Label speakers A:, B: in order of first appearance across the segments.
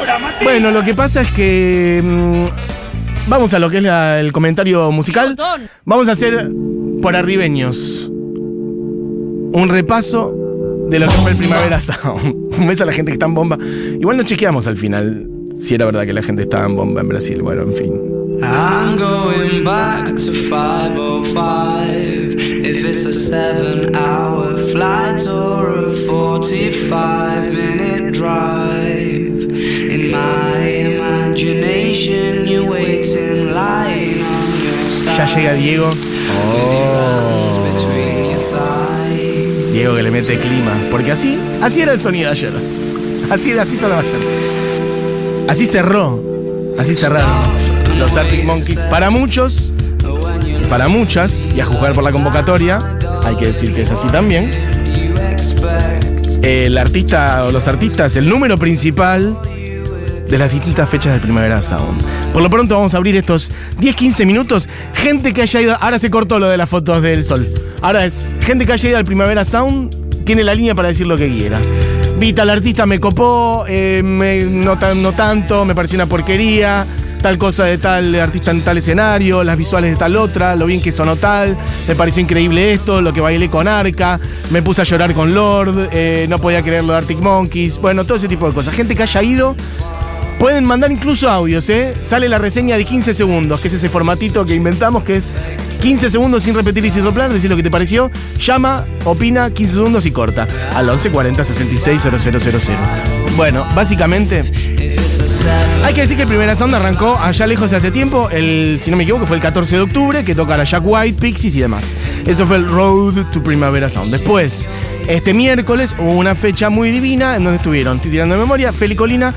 A: ahora, Mati?
B: Bueno, lo que pasa es que. mm, vamos a lo que es la- el comentario musical. Vamos a hacer por arribeños un repaso de lo que fue el Primavera Sound. Un beso a la gente que está en bomba. Igual no chequeamos al final si era verdad que la gente estaba en bomba en Brasil. Bueno, en fin.
C: I'm going back to 505. If it's a seven hour flight or a 45 minute drive.
B: Ya llega Diego. Oh. Diego que le mete clima. Porque así, así era el sonido ayer. Así, así sonaba ayer. Así cerró. Así cerraron los Arctic Monkeys. Para muchos, para muchas, y a juzgar por la convocatoria, hay que decir que es así también. El artista o los artistas, el número principal de las distintas fechas del Primavera Sound. Por lo pronto vamos a abrir estos 10-15 minutos. Gente que haya ido. Ahora se cortó lo de las fotos del sol. Ahora es gente que haya ido al Primavera Sound. Tiene la línea para decir lo que quiera. Vi tal artista, me copó, eh, me- no, no tanto, me pareció una porquería. Tal cosa de tal artista en tal escenario, las visuales de tal otra, lo bien que sonó tal, me pareció increíble esto, lo que bailé con Arca, me puse a llorar con Lord, eh, no podía creer lo de Arctic Monkeys, bueno, todo ese tipo de cosas. Gente que haya ido, Pueden mandar incluso audios, ¿eh? Sale la reseña de 15 segundos, que es ese formatito que inventamos, que es 15 segundos sin repetir y sin soplar, decir lo que te pareció. Llama, opina, 15 segundos y corta. Al 1140 66 000. Bueno, básicamente, hay que decir que el primer sound arrancó allá lejos de hace tiempo, el, si no me equivoco, fue el 14 de octubre, que toca la Jack White, Pixies y demás. Eso fue el Road to Primavera Sound. Después, este miércoles hubo una fecha muy divina en donde estuvieron, estoy tirando de memoria, Feli Colina,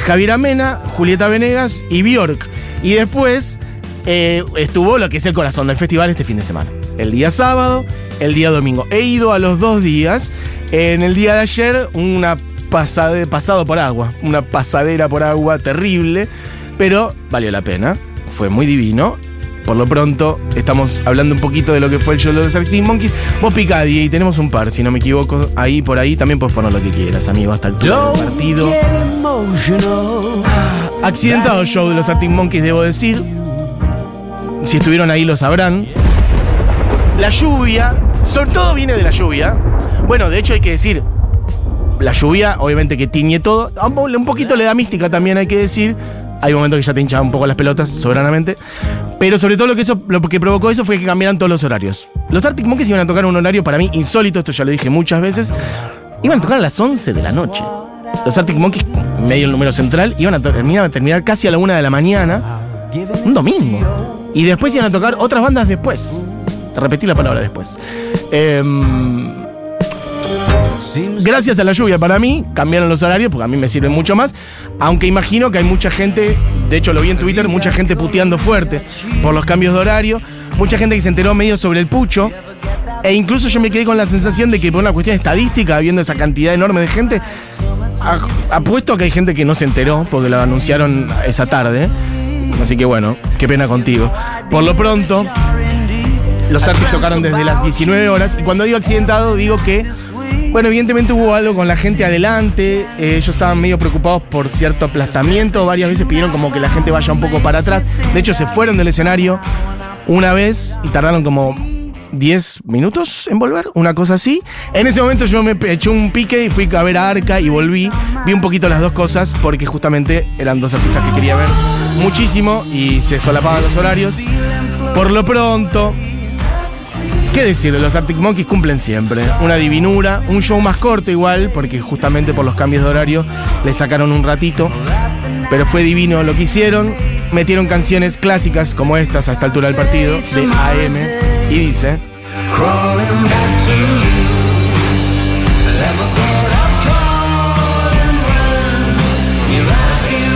B: Javier Amena, Julieta Venegas y Bjork. Y después eh, estuvo lo que es el corazón del festival este fin de semana. El día sábado, el día domingo. He ido a los dos días. En el día de ayer, una pasade, pasado por agua. Una pasadera por agua terrible. Pero valió la pena. Fue muy divino. Por lo pronto, estamos hablando un poquito de lo que fue el show de los Arctic Monkeys. Vos picadí y tenemos un par, si no me equivoco. Ahí por ahí también puedes poner lo que quieras, amigo, hasta el partido. Accidentado show de los Arctic Monkeys, debo decir. Si estuvieron ahí lo sabrán. La lluvia, sobre todo viene de la lluvia. Bueno, de hecho hay que decir, la lluvia obviamente que tiñe todo. Un poquito le da mística también, hay que decir. Hay momentos que ya te hinchaban un poco las pelotas, soberanamente. Pero sobre todo lo que, eso, lo que provocó eso fue que cambiaran todos los horarios. Los Arctic Monkeys iban a tocar un horario para mí insólito, esto ya lo dije muchas veces. Iban a tocar a las 11 de la noche. Los Arctic Monkeys, medio el número central, iban a, iban a terminar casi a la 1 de la mañana. Un domingo. Y después iban a tocar otras bandas después. Te repetí la palabra después. Em, gracias a la lluvia para mí, cambiaron los horarios porque a mí me sirven mucho más. Aunque imagino que hay mucha gente, de hecho lo vi en Twitter, mucha gente puteando fuerte por los cambios de horario. Mucha gente que se enteró medio sobre el pucho. E incluso yo me quedé con la sensación de que por una cuestión estadística, viendo esa cantidad enorme de gente, apuesto que hay gente que no se enteró porque lo anunciaron esa tarde. Así que bueno, qué pena contigo. Por lo pronto, los artistas tocaron desde las 19 horas. Y cuando digo accidentado, digo que, bueno, evidentemente hubo algo con la gente adelante. eh, ellos estaban medio preocupados por cierto aplastamiento. Varias veces pidieron como que la gente vaya un poco para atrás. De hecho, se fueron del escenario una vez y tardaron como 10 minutos en volver, una cosa así. En ese momento yo me eché un pique y fui a ver a Arca y volví. Vi un poquito las dos cosas porque justamente eran dos artistas que quería ver muchísimo y se solapaban los horarios. Por lo pronto, ¿Qué decir? Los Arctic Monkeys cumplen siempre. Una divinura, un show más corto igual, porque justamente por los cambios de horario le sacaron un ratito. Pero fue divino lo que hicieron. Metieron canciones clásicas como estas a esta altura del partido, de AM. Y dice...
C: Crawling back to you. Never thought of calling when you left you.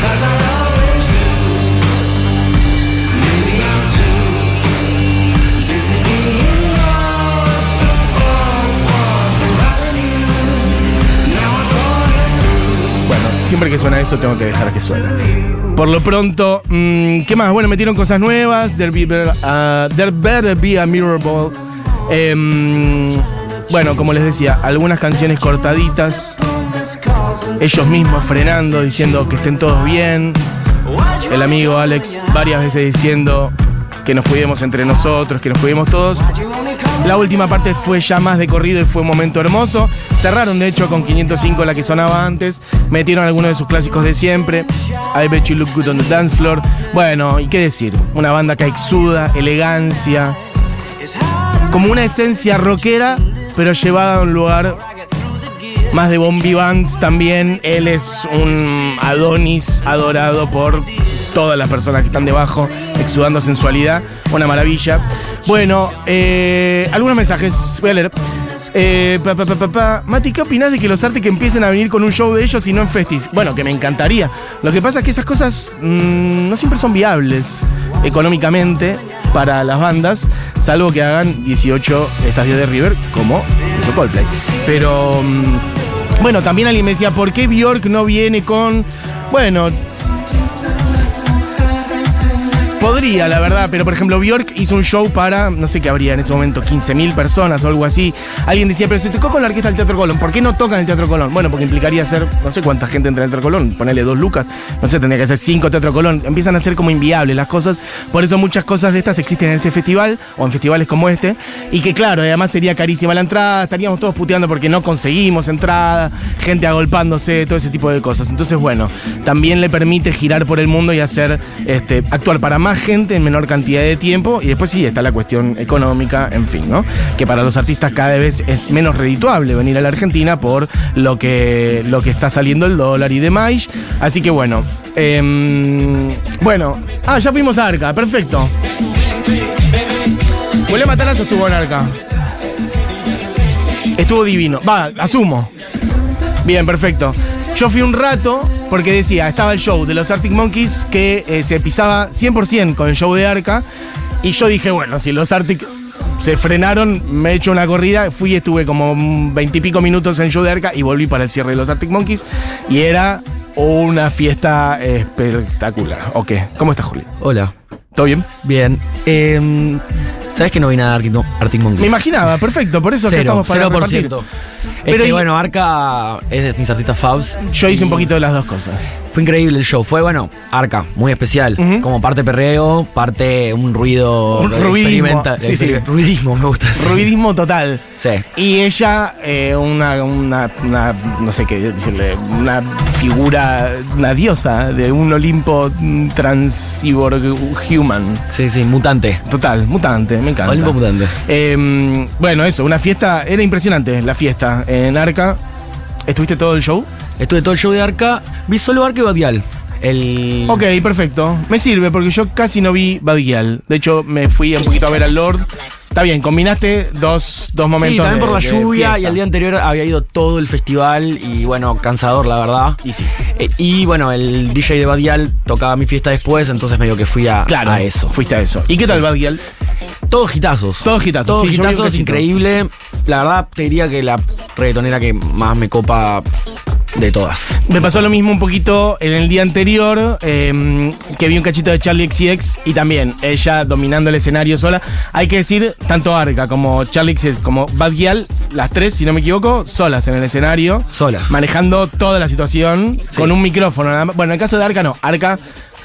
C: 'Cause I always knew. Maybe I'm too busy being lost to fall for somebody new. Now I thought it
B: Bueno, siempre que suena eso tengo que dejar que suene. Por lo pronto, mm, ¿qué más? Bueno, metieron cosas nuevas. There, be uh, there better be a mirror ball. Em, bueno, como les decía, algunas canciones cortaditas. ellos mismos frenando, diciendo que estén todos bien. El amigo Alex varias veces diciendo que nos cuidemos entre nosotros, que nos cuidemos todos. La última parte fue ya más de corrido y fue un momento hermoso. Cerraron de hecho con 505 la que sonaba antes. Metieron algunos de sus clásicos de siempre. I bet you look good on the dance floor. Bueno, y qué decir. Una banda que exuda, elegancia. Como una esencia rockera, pero llevada a un lugar más de Bombi Bands también. Él es un Adonis adorado por todas las personas que están debajo, exudando sensualidad. Una maravilla. Bueno, eh, algunos mensajes. Voy a leer. Eh. Mati, ¿qué opinás de que los Arctic empiecen a venir con un show de ellos y no en festis? Bueno, que me encantaría. Lo que pasa es que esas cosas mm, no siempre son viables económicamente para las bandas, salvo que hagan 18 estadios de River, como hizo Coldplay. Pero, mm, bueno, también alguien me decía, ¿por qué Bjork no viene con... Bueno, La verdad, pero por ejemplo, Bjork hizo un show para, no sé qué habría en ese momento, 15.000 personas o algo así. Alguien decía, pero si tocó con la orquesta del Teatro Colón, ¿por qué no tocan el Teatro Colón? Bueno, porque implicaría hacer, no sé cuánta gente entra en el Teatro Colón, ponerle dos lucas, no sé, tendría que ser cinco Teatro Colón. Empiezan a ser como inviables las cosas, por eso muchas cosas de estas existen en este festival o en festivales como este, y que claro, además sería carísima la entrada, estaríamos todos puteando porque no conseguimos entrada, gente agolpándose, todo ese tipo de cosas. Entonces, bueno, también le permite girar por el mundo y hacer, este, actuar para más gente en menor cantidad de tiempo. Y después sí está la cuestión económica, en fin, ¿no? Que para los artistas cada vez es menos redituable venir a la Argentina por lo que, lo que está saliendo el dólar y demás. Así que bueno. em, bueno. Ah, ya fuimos a Arca, perfecto. ¿Huele Matarazo estuvo en Arca? Estuvo divino. Va, asumo. Bien, perfecto. Yo fui un rato porque decía, estaba el show de los Arctic Monkeys que eh, se pisaba 100% con el show de Arca. Y yo dije, bueno, si los Arctic se frenaron, me he hecho una corrida, fui y estuve como veintipico minutos en el show de Arca y volví para el cierre de los Arctic Monkeys. Y era una fiesta espectacular. ¿O qué? ¿Cómo estás, Juli?
A: Hola.
B: ¿Todo bien?
A: Bien. Eh, ¿Sabes que no vi nada de Arctic, Monkeys?
B: Me imaginaba, perfecto, por eso es que estamos para
A: cero por
B: repartir. Pero
A: Es que
B: y-
A: bueno, Arca es de mis artistas faves.
B: Yo hice un poquito de las dos cosas.
A: Fue increíble el show. Fue, bueno, Arca, muy especial. Como parte perreo, parte un ruido.
B: Un ruidismo, sí, sí.
A: Ruidismo, me gusta. decir.
B: Ruidismo total.
A: Sí.
B: Y ella, eh, una, una, una, no sé qué decirle, una figura, una diosa de un Olimpo transcyborg human.
A: Sí, sí, mutante.
B: Total, mutante, me encanta.
A: Olimpo mutante.
B: Eh, bueno, eso, una fiesta, era impresionante la fiesta en Arca. ¿Estuviste todo el show?
A: Estuve todo el show de Arca. Vi solo Arca y Badial. El.
B: Ok, perfecto. Me sirve porque yo casi no vi Badial. De hecho, me fui un poquito a ver al Lord. Está bien, combinaste dos, dos momentos.
A: Sí, también por la
B: de
A: lluvia y el día anterior había ido todo el festival y bueno, cansador la verdad.
B: Y sí.
A: Eh, y bueno, el DJ de Badial tocaba mi fiesta después, entonces medio que fui a,
B: Claro,
A: a eso.
B: Fuiste a eso. ¿Y qué tal Badial?
A: Todos hitazos.
B: Todos hitazos,
A: Todos
B: sí, cachito.
A: increíble. La verdad, te diría que la reggaetonera que más me copa de todas.
B: Me pasó lo mismo un poquito en el día anterior, eh, que vi un cachito de Charlie XCX y también ella dominando el escenario sola. Hay que decir, tanto Arca como Charlie XCX como Bad Gyal, las tres, si no me equivoco, solas en el escenario.
A: Solas.
B: Manejando toda la situación
A: Sí.
B: con un micrófono. Bueno, en el caso de Arca no, Arca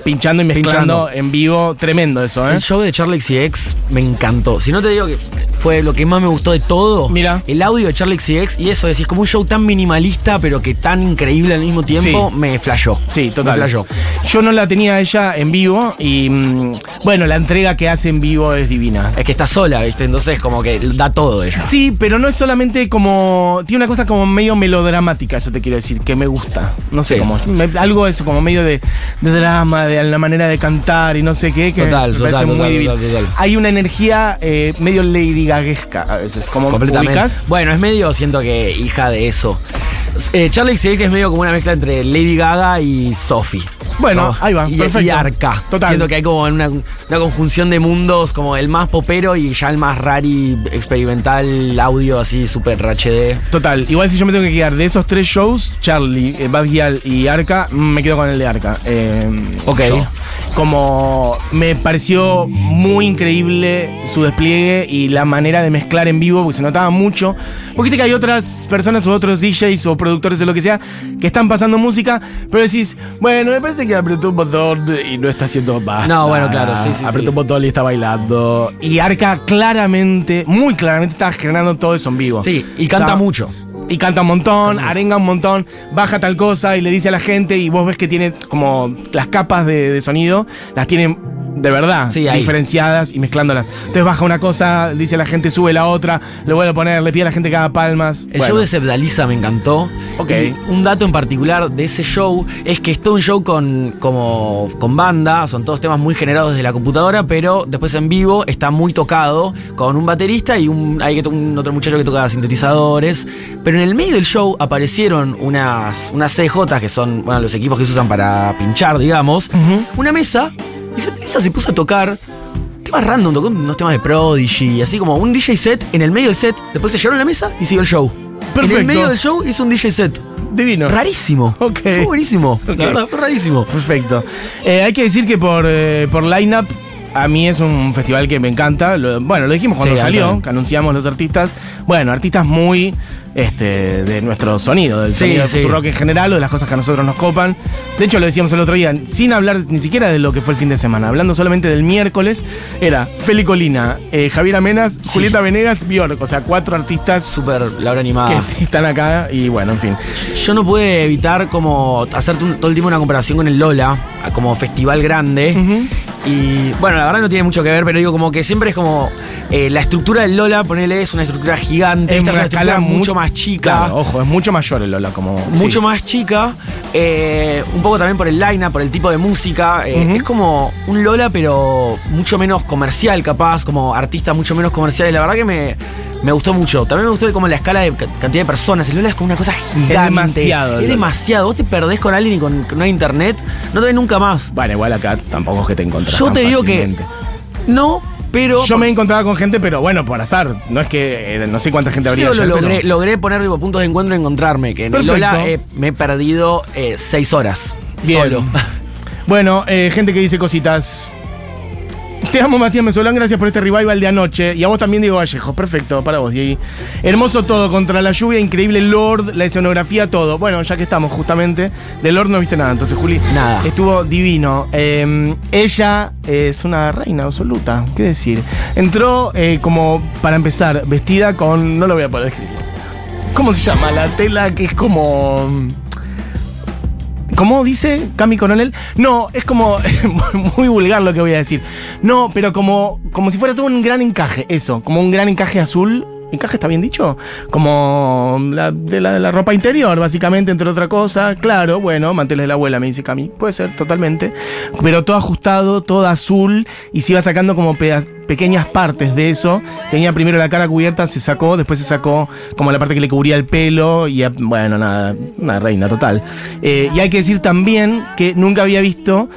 B: pinchando y mezclando
A: Pinchando.
B: en vivo, tremendo eso, ¿eh?
A: El show de Charlie XCX me encantó. Si no te digo que fue lo que más me gustó de todo,
B: Mira.
A: el audio de Charlie XCX y eso, decís, como un show tan minimalista pero que tan increíble al mismo tiempo,
B: Sí.
A: me flashó.
B: Sí, total.
A: Me flashó.
B: Yo no la tenía ella en vivo y mm, bueno, la entrega que hace en vivo es divina.
A: Es que está sola, ¿viste? Entonces como que da todo ella.
B: Sí, pero no es solamente como. Tiene una cosa como medio melodramática, eso te quiero decir, que me gusta. No sé
A: Sí.
B: cómo. me- algo eso, como medio de, de drama, de la manera de cantar y no sé qué, que
A: Total,
B: me
A: total,
B: parece muy
A: total,
B: divino.
A: total.
B: Hay una energía eh, medio Lady Gaguesca a veces. Como
A: Completamente. Bueno, es medio, siento que hija de eso. Eh, Charlie XCX es medio como una mezcla entre Lady Gaga y Sophie.
B: Bueno,
A: No,
B: ahí va,
A: y,
B: perfecto.
A: y Arca.
B: Total.
A: Siento que hay como una, una conjunción de mundos, como el más popero y ya el más rari, experimental, audio así, súper HD.
B: Total, igual si yo me tengo que quedar de esos tres shows, Charlie, eh, Bad Gyal y Arca, mm, me quedo con el de Arca. Eh,
A: Ok.
B: yo. Como me pareció muy increíble su despliegue y la manera de mezclar en vivo, porque se notaba mucho. Porque que hay otras personas o otros DJs o productores o lo que sea que están pasando música, pero decís, bueno, me parece que apretó un botón y no está haciendo más.
A: No, bueno, claro, sí, sí,
B: Apretó
A: sí.
B: un botón y está bailando. Y Arca claramente, muy claramente, estaba generando todo eso en vivo.
A: Sí, y canta mucho.
B: y canta un montón, arenga un montón, baja tal cosa y le dice a la gente y vos ves que tiene como las capas de, de sonido, las tiene de verdad
A: Sí,
B: diferenciadas y mezclándolas. Entonces baja una cosa, dice la gente, sube la otra, le vuelve a poner, le pide a la gente que haga palmas.
A: El
B: Bueno,
A: show de Sebdaliza me encantó.
B: Ok.
A: Y un dato en particular de ese show es que es todo un show con, como, con banda, son todos temas muy generados desde la computadora, pero después en vivo está muy tocado con un baterista y un, hay un otro muchacho que toca sintetizadores. Pero en el medio del show aparecieron unas, unas CJ, que son bueno, los equipos que se usan para pinchar, digamos, una mesa, y Sebdaliza se puso a tocar. Temas random, tocó unos temas de Prodigy, así como un DJ set en el medio del set, después se llevaron la mesa y siguió el show. En
B: Perfecto.
A: el medio del show hizo un DJ set.
B: Divino.
A: Rarísimo.
B: Ok.
A: Fue buenísimo.
B: Ok.
A: La verdad, fue rarísimo.
B: Perfecto. Eh, hay que decir que por, eh, por line-up, a mí es un festival que me encanta. Lo- bueno, lo dijimos cuando
A: Sí,
B: salió, que anunciamos los artistas. Bueno, artistas muy este, de nuestro sonido, del
A: Sí,
B: sonido
A: sí.
B: rock en general o de las cosas que a nosotros nos copan. De hecho, lo decíamos el otro día, sin hablar ni siquiera de lo que fue el fin de semana, hablando solamente del miércoles, era Feli Colina, eh, Javier Amenas, Julieta Venegas, Bjork. O sea, cuatro artistas
A: Súper la hora animada.
B: que sí están acá y bueno, en fin.
A: Yo no pude evitar como hacerte un- todo el tiempo una comparación con el Lola, como festival grande. Y bueno, la verdad no tiene mucho que ver, pero digo como que siempre es como eh, la estructura del Lola, ponele, es una estructura gigante.
B: Es
A: Esta es
B: una escala
A: mucho
B: mu-
A: más chica.
B: Claro, ojo, es mucho mayor el Lola, como.
A: mucho
B: sí.
A: más chica, eh, un poco también por el line por el tipo de música. eh. Es como un Lola, pero mucho menos comercial, capaz, como artista mucho menos comercial. Y la verdad que me, me gustó mucho. También me gustó como la escala de ca- cantidad de personas. El Lola es como una cosa gigante.
B: demasiado el
A: Es demasiado. Vos te perdés con alguien y con no hay internet, no te ves nunca más.
B: Bueno, igual acá tampoco es que te encontrás.
A: Yo te digo que no, pero.
B: Yo me he encontrado con gente, pero bueno, por azar. No es que eh, no sé cuánta gente
A: Yo
B: habría
A: lo
B: ayer, pero-
A: logré, logré poner tipo, puntos de encuentro y encontrarme. Que en el. Lola eh, me he perdido eh, seis horas.
B: Bien.
A: Solo.
B: Bueno, eh, gente que dice cositas. Te amo, Matías Mesolán, gracias por este revival de anoche. Y a vos también, Diego Vallejo. Perfecto, para vos, Diego. Hermoso todo, contra la lluvia, increíble Lord, la escenografía, todo. Bueno, ya que estamos justamente, de Lord no viste nada, entonces, Juli.
A: Nada.
B: Estuvo divino. Eh, ella es una reina absoluta, ¿qué decir? Entró eh, como, para empezar, vestida con. No lo voy a poder escribir. ¿Cómo se llama? La tela que es como. ¿Cómo dice Cami Coronel? No, es como muy vulgar lo que voy a decir. No, pero como, como si fuera todo un gran encaje, eso, como un gran encaje azul. ¿Encaje está bien dicho? Como la, de, la, la ropa interior, básicamente, entre otra cosa. Claro, bueno, manteles de la abuela, me dice Cami. Puede ser, totalmente. Pero todo ajustado, todo azul, y se iba sacando como pequeñas partes de eso. Tenía primero la cara cubierta, se sacó, después se sacó como la parte que le cubría el pelo, y bueno, nada, una reina total. Eh, y hay que decir también que nunca había visto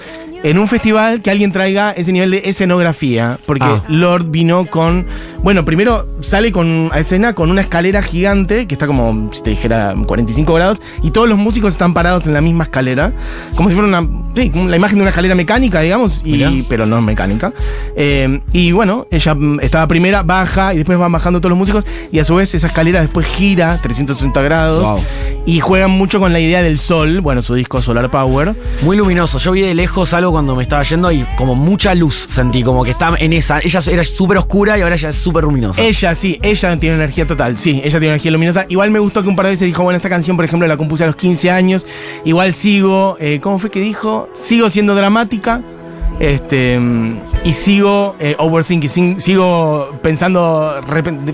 B: en un festival que alguien traiga ese nivel de escenografía, porque
A: Ah.
B: Lord vino con, bueno, primero sale con a escena con una escalera gigante que está como, si te dijera, 45 grados, y todos los músicos están parados en la misma escalera, como si fuera una, sí, la imagen de una escalera mecánica, digamos, y, pero no es mecánica. Eh, y bueno, ella mm, estaba primera, baja, y después van bajando todos los músicos, y a su vez esa escalera después gira 360 grados,
A: Wow.
B: y juegan mucho con la idea del sol, bueno, su disco Solar Power.
A: Muy luminoso. Yo vi de lejos algo cuando me estaba yendo y como mucha luz sentí, como que estaba en esa. Ella era súper oscura y ahora ya es súper luminosa.
B: Ella, sí, ella tiene energía total, sí, ella tiene energía luminosa. Igual me gustó que un par de veces dijo, bueno, esta canción, por ejemplo, la compuse a los 15 años, igual sigo, eh, ¿cómo fue que dijo? Sigo siendo dramática. Este, y sigo eh, overthinking, sigo pensando,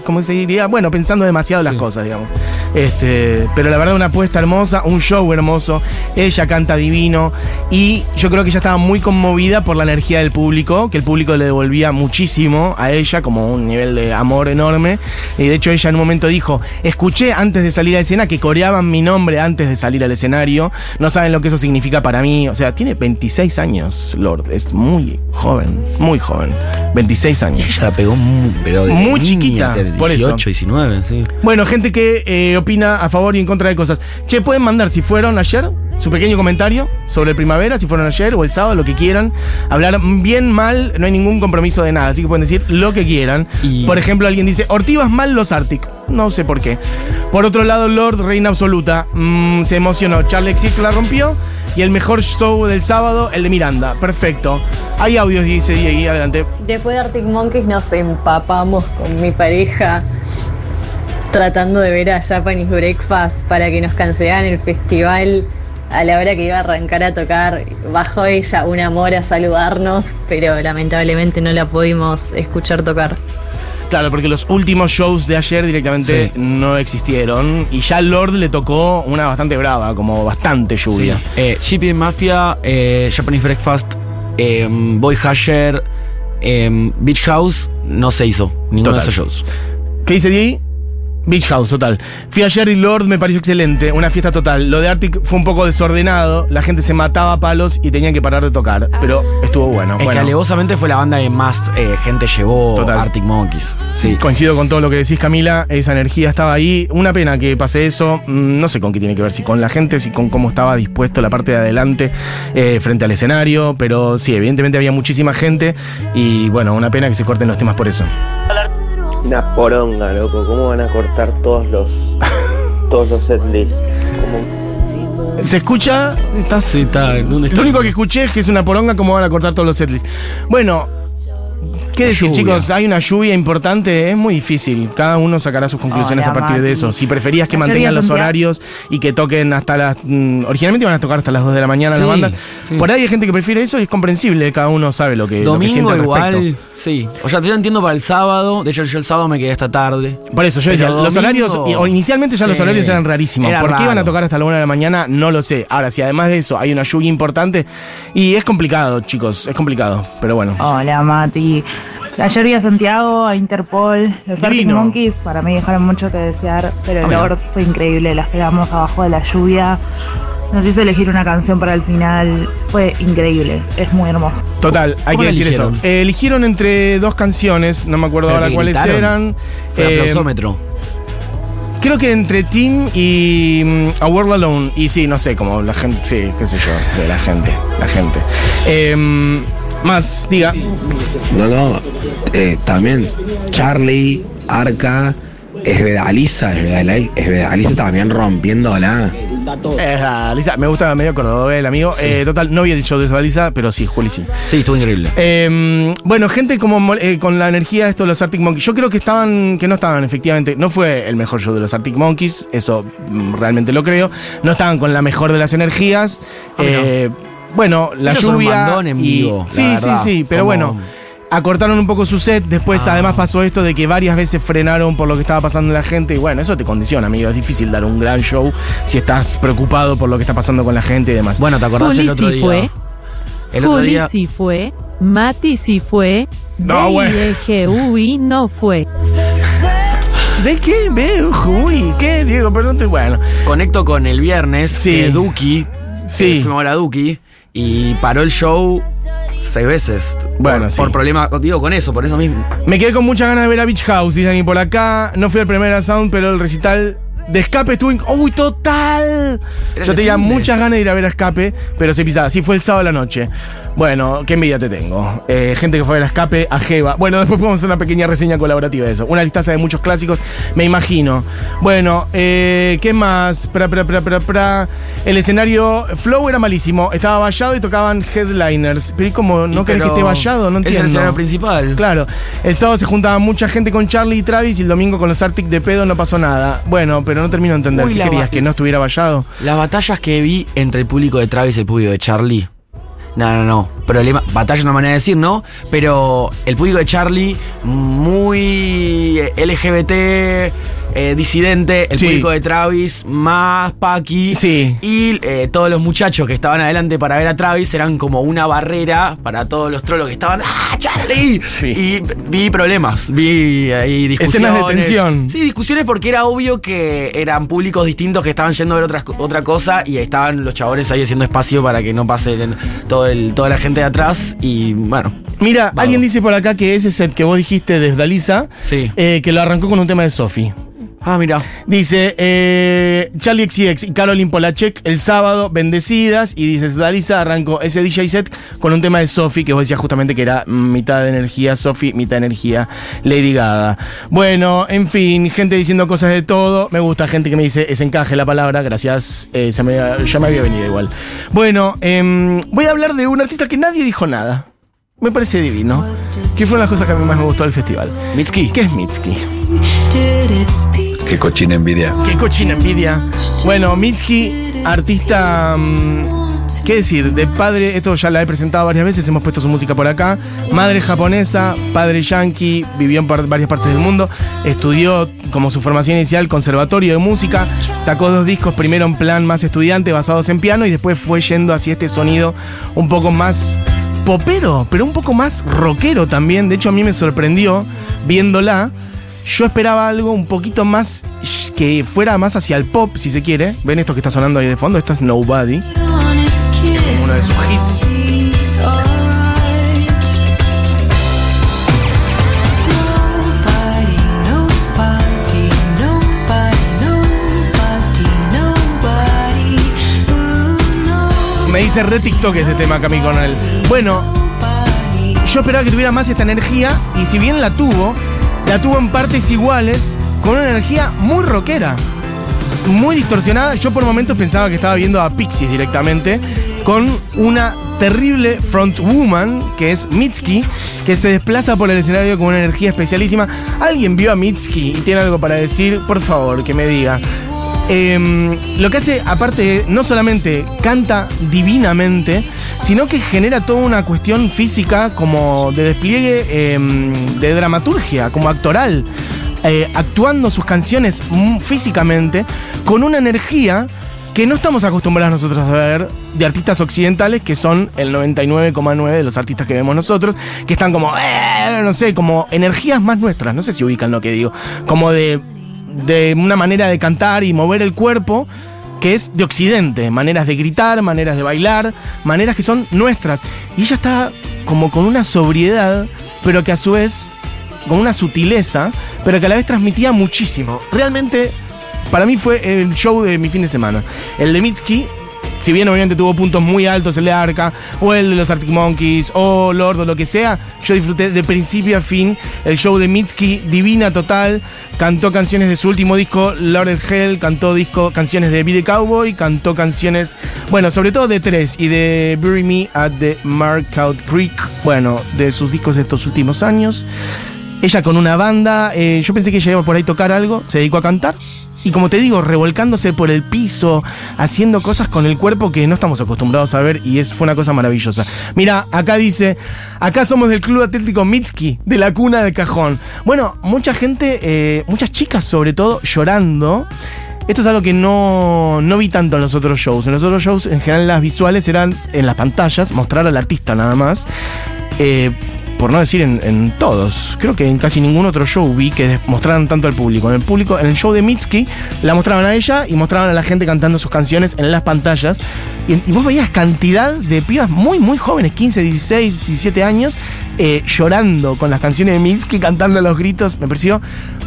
B: ¿cómo se diría? Bueno, pensando demasiado las cosas, digamos. Este, pero la verdad, una apuesta hermosa, un show hermoso. Ella canta divino. Y yo creo que ella estaba muy conmovida por la energía del público, que el público le devolvía muchísimo a ella, como un nivel de amor enorme. Y de hecho, ella en un momento dijo: Escuché antes de salir a escena que coreaban mi nombre antes de salir al escenario. No saben lo que eso significa para mí. O sea, tiene 26 años, Lord. Es muy joven, muy joven. 26 años.
A: Ella la pegó mu- pero de
B: Muy
A: niña,
B: chiquita,
A: de
B: por eso.
A: 18, 19, sí.
B: Bueno, gente que eh, opina a favor y en contra de cosas. Che, pueden mandar si fueron ayer su pequeño comentario sobre el primavera, si fueron ayer o el sábado, lo que quieran. Hablar bien, mal, no hay ningún compromiso de nada, así que pueden decir lo que quieran.
A: Y-
B: Por ejemplo, alguien dice, Ortivas mal los Arctic. No sé por qué. Por otro lado, Lord, reina absoluta. Mm, se emocionó. Charlie Exit la rompió. Y el mejor show del sábado, el de Miranda. Perfecto. Hay audios, dice Diego, adelante.
D: Después de Arctic Monkeys nos empapamos con mi pareja tratando de ver a Japanese Breakfast para que nos cancelaran el festival a la hora que iba a arrancar a tocar. Bajó ella, un amor, a saludarnos, pero lamentablemente no la pudimos escuchar tocar.
B: Claro, porque los últimos shows de ayer directamente
A: Sí.
B: no existieron. Y ya al Lord le tocó una bastante brava, como bastante lluvia.
A: Sí. Eh, Mafia, eh, Japanese Breakfast, eh, Boy Hasher, eh, Beach House, no se hizo ninguno
B: Total.
A: de esos shows.
B: ¿Qué dice Di? Beach House, total. Fui ayer y Lord me pareció excelente, una fiesta total. Lo de Arctic fue un poco desordenado, la gente se mataba a palos y tenían que parar de tocar, pero estuvo bueno.
A: Es
B: bueno.
A: que alevosamente fue la banda que más eh, gente llevó
B: Total.
A: Arctic Monkeys. Sí.
B: Coincido con todo lo que decís, Camila. Esa energía estaba ahí. Una pena que pase eso. Mm, No sé con qué tiene que ver, si con la gente, si con cómo estaba dispuesto la parte de adelante eh, frente al escenario. Pero sí, evidentemente había muchísima gente. Y bueno, una pena que se corten los temas por eso.
E: Una poronga, loco. ¿Cómo van a cortar todos los todos los setlists? ¿Cómo?
B: Se escucha. Estás
A: Sí, está. ¿dónde está?
B: Lo único que escuché es que es una poronga como van a cortar todos los setlists. Bueno, ¿qué
A: La
B: decir,
A: lluvia.
B: chicos? Hay una lluvia importante, es muy difícil. Cada uno sacará sus conclusiones
F: Hola,
B: a partir de eso. Si preferías que
F: Ayer
B: mantengan los horarios y que toquen hasta las. mm, originalmente iban a tocar hasta las 2 de la mañana
A: Sí,
B: la banda.
A: sí.
B: Por ahí hay gente que prefiere eso y es comprensible. Cada uno sabe lo que, lo que siente
A: Domingo
B: al
A: igual,
B: respecto.
A: sí. O sea, yo entiendo para el sábado. De hecho, yo el sábado me quedé hasta tarde.
B: Por eso yo
A: Pero
B: decía, los horarios, o inicialmente ya los horarios eran rarísimos.
A: Era
B: ¿Por qué iban a tocar hasta la 1 de la mañana? No lo sé. Ahora, si además de eso hay una lluvia importante, y es complicado, chicos, es complicado, pero bueno.
F: Hola Mati. Ayer vi a Santiago, a Interpol, los Arctic. Monkeys, para mí dejaron mucho que desear, pero el. Lord fue increíble, las pegamos abajo de la lluvia, nos hizo elegir una canción para el final, fue increíble, es muy hermoso.
B: Total, hay
A: ¿Cómo
B: que decir
A: eligieron?
B: eso. Eh, eligieron entre dos canciones, no me acuerdo
A: ¿Pero
B: ahora cuáles
A: gritaron?
B: eran.
A: Fue
B: Eh,
A: aplausómetro.
B: creo que entre Team y mm, A World Alone. Y sí, no sé, como la gente, sí, qué sé yo, sí, la gente, la gente. Eh, más, diga.
G: No, no, eh, también Charlie, Arca, Esvedaliza, Esvedaliza, Esvedaliza también rompiéndola.
B: Lisa, me gusta medio cordobés el amigo. Eh, total, no vi el show de Lisa, pero sí, Juli sí.
A: Sí, estuvo increíble.
B: Eh, bueno, gente como eh, con la energía de estos los Arctic Monkeys. Yo creo que estaban, que no estaban, efectivamente. No fue el mejor show de los Arctic Monkeys, eso mm, realmente lo creo. No estaban con la mejor de las energías. Bueno, la
A: Ellos son
B: lluvia.
A: bandón en
B: y-
A: vivo,
B: sí, sí,
A: verdad.
B: sí, pero
A: Como-
B: bueno. Acortaron un poco su set, después
A: Ah.
B: además pasó esto de que varias veces frenaron por lo que estaba pasando en la gente y bueno, eso te condiciona, amigo, es difícil dar un gran show si estás preocupado por lo que está pasando con la gente y demás.
A: Bueno, ¿te acordás
H: Juli
A: el otro
H: sí
A: día?
H: fue.
A: El otro
H: Juli
A: día.
H: sí fue. Mati sí fue.
B: No.
H: DIGUI no fue.
B: ¿De qué? Ve, uy, ¿qué? Diego, perdón, te bueno.
A: Conecto con el viernes.
B: Sí.
A: que Duki.
B: Sí.
A: fuimos a la Duki. Y paró el show seis veces.
B: Bueno,
A: por,
B: sí.
A: por problema. Digo, con eso, por eso mismo.
B: Me quedé con muchas ganas de ver a Beach House, dicen y por acá. No fui al primer sound, pero el recital de escape estuvo. in- ¡Uy, total!
A: Era
B: Yo tenía muchas ganas de ir a ver a escape, pero se pisaba. Así fue el sábado a la noche. Bueno, qué envidia te tengo. Eh, gente que fue a ver a escape, a Jeva. Bueno, después podemos hacer una pequeña reseña colaborativa de eso. Una listaza de muchos clásicos, me imagino. Bueno, eh, ¿qué más? Pra, pra, pra. El escenario Flow era malísimo. Estaba vallado y tocaban headliners. Pero ¿y cómo? ¿No
A: Sí,
B: querés que esté vallado? No
A: Es
B: entiendo.
A: el escenario principal.
B: Claro, el sábado se juntaba mucha gente con Charlie y Travis y el domingo con los Arctic de pedo no pasó nada. Bueno, pero no termino de entender.
A: Uy,
B: ¿Qué querías? ¿Que no estuviera vallado?
A: Las batallas que vi entre el público de Travis y el público de Charlie. No, no, no. Problema, batalla es una manera de decir, ¿no? Pero el público de Charlie, muy LGBT, eh, disidente. El
B: Sí.
A: público de Travis, más Paki.
B: Sí.
A: Y eh, todos los muchachos que estaban adelante para ver a Travis eran como una barrera para todos los trolos que estaban. ¡Ah, Charlie!
B: Sí.
A: Y vi problemas, vi ahí discusiones.
B: Escenas de tensión.
A: Sí, discusiones porque era obvio que eran públicos distintos que estaban yendo a ver otras co- otra cosa y estaban los chabones ahí haciendo espacio para que no pasen todo el, toda la gente de atrás. Y bueno,
B: Mira, alguien dice por acá que ese set que vos dijiste de Dalisa,
A: Sí.
B: eh, que lo arrancó con un tema de Sophie.
A: Ah, mira.
B: Dice eh, Charlie XCX y Caroline Polachek el sábado, bendecidas. Y dices, Dalisa arrancó ese DJ set con un tema de Sophie, que vos decías justamente que era mitad de energía Sophie, mitad de energía Lady Gaga. Bueno, en fin, gente diciendo cosas de todo. Me gusta gente que me dice, es encaje la palabra, gracias. eh, se me- ya me había venido igual. Bueno, em, voy a hablar de un artista que nadie dijo nada. Me parece divino. ¿Qué fueron las cosas que a mí más me gustó del festival?
A: Mitski.
B: ¿Qué es Mitski?
I: Qué cochina envidia.
B: Qué cochina envidia. Bueno, Mitski, artista. mm, ¿Qué decir? De padre, esto ya la he presentado varias veces, hemos puesto su música por acá. Madre japonesa, padre yankee, vivió en varias partes del mundo. Estudió como su formación inicial conservatorio de música. Sacó dos discos, primero en plan más estudiante, basados en piano, y después fue yendo hacia este sonido un poco más popero, pero un poco más rockero también. De hecho, a mí me sorprendió viéndola. Yo esperaba algo un poquito más que fuera más hacia el pop, si se quiere. ¿Ven esto que está sonando ahí de fondo? Esto es Nobody, uno de sus hits. Me dice re TikTok ese tema Cami con él. Bueno, yo esperaba que tuviera más esta energía y si bien la tuvo, la tuvo en partes iguales con una energía muy rockera, muy distorsionada. Yo por momentos pensaba que estaba viendo a Pixies directamente con una terrible frontwoman que es Mitski, que se desplaza por el escenario con una energía especialísima. ¿Alguien vio a Mitski y tiene algo para decir? Por favor, que me diga. Em, lo que hace, aparte, no solamente canta divinamente, sino que genera toda una cuestión física como de despliegue em, de dramaturgia, como actoral, eh, actuando sus canciones físicamente con una energía que no estamos acostumbrados nosotros a ver de artistas occidentales, que son el 99,9 de los artistas que vemos nosotros, que están como, eh, no sé, como energías más nuestras, no sé si ubican lo que digo, como de, de una manera de cantar y mover el cuerpo que es de occidente, maneras de gritar, maneras de bailar, maneras que son nuestras. Y ella está como con una sobriedad, pero que a su vez con una sutileza, pero que a la vez transmitía muchísimo. Realmente, para mí fue el show de mi fin de semana. El de Mitski, si bien obviamente tuvo puntos muy altos, el de Arca, o el de los Arctic Monkeys, o Lord, o lo que sea, yo disfruté de principio a fin el show de Mitski, divina total. Cantó canciones de su último disco, Lord of Hell, cantó disco, canciones de Be the Cowboy, cantó canciones, bueno, sobre todo de tres, y de Bury Me at the Markout Creek, bueno, de sus discos de estos últimos años. Ella con una banda, eh, yo pensé que ella iba por ahí a tocar algo, se dedicó a cantar. Y como te digo, revolcándose por el piso, haciendo cosas con el cuerpo que no estamos acostumbrados a ver y es, fue una cosa maravillosa. Mira, acá dice, acá somos del Club Atlético Mitski, de la cuna del cajón. Bueno, mucha gente, eh, muchas chicas sobre todo, llorando. Esto es algo que no, no vi tanto en los otros shows. En los otros shows, en general, las visuales eran en las pantallas, mostrar al artista nada más. Eh, por no decir en, todos. Creo que en casi ningún otro show vi que mostraran tanto al público. En el público, en el show de Mitski, la mostraban a ella y mostraban a la gente cantando sus canciones en las pantallas. Y, vos veías cantidad de pibas muy, muy jóvenes, 15, 16, 17 años, eh, llorando con las canciones de Mitski, cantando los gritos. Me pareció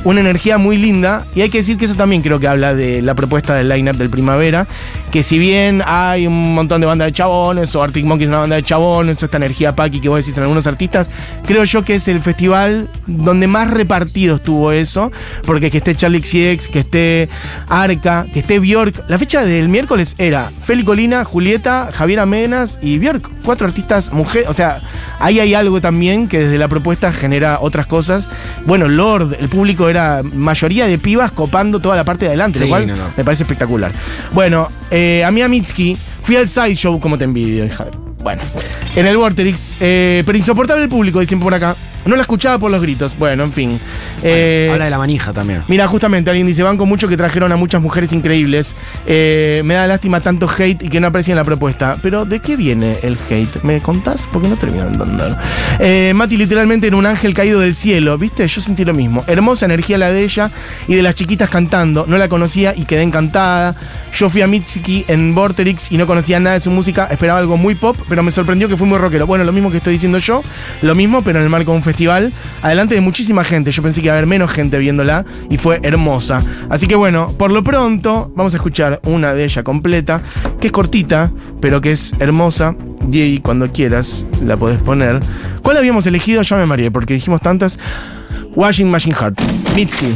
B: una energía muy linda. Y hay que decir que eso también creo que habla de la propuesta del line-up del primavera. Que si bien hay un montón de bandas de chabones, o Arctic Monkeys es una banda de chabones, o esta energía Paki que vos decís en algunos artistas, creo yo que es el festival donde más repartido estuvo eso. Porque que esté Charlie XCX, que esté Arca, que esté Bjork. La fecha del miércoles era Feli Colina, Julieta, Javier Amenas y Bjork. Cuatro artistas mujeres. O sea, ahí hay algo también que desde la propuesta genera otras cosas. Bueno, Lord, el público era mayoría de pibas copando toda la parte de adelante, lo cual
A: no, no.
B: me parece espectacular. Bueno, eh, a mí a Mitski fui al Sideshow, como te envidio, hija. Bueno, En el Vorterix. eh, pero insoportable el público, dicen por acá. No la escuchaba por los gritos. Bueno, en fin. Eh,
A: Habla de la manija también.
B: Mira, justamente alguien dice, banco mucho que trajeron a muchas mujeres increíbles. Eh, me da lástima tanto hate y que no aprecien la propuesta. Pero, ¿de qué viene el hate? ¿Me contás? Porque no termino de entender. Eh, Mati literalmente era un ángel caído del cielo, ¿viste? Yo sentí lo mismo. Hermosa energía la de ella y de las chiquitas cantando. No la conocía y quedé encantada. Yo fui a Mitsuki en Vorterix y no conocía nada de su música. Esperaba algo muy pop, pero me sorprendió que fue muy rockero. Bueno, lo mismo que estoy diciendo yo. Lo mismo, pero en el marco de un festival. Adelante de muchísima gente. Yo pensé que iba a haber menos gente viéndola y fue hermosa. Así que bueno, por lo pronto vamos a escuchar una de ella completa, que es cortita, pero que es hermosa. Y cuando quieras la podés poner. ¿Cuál habíamos elegido? Ya me mareé, porque dijimos tantas. Washing Machine Heart. Mitski.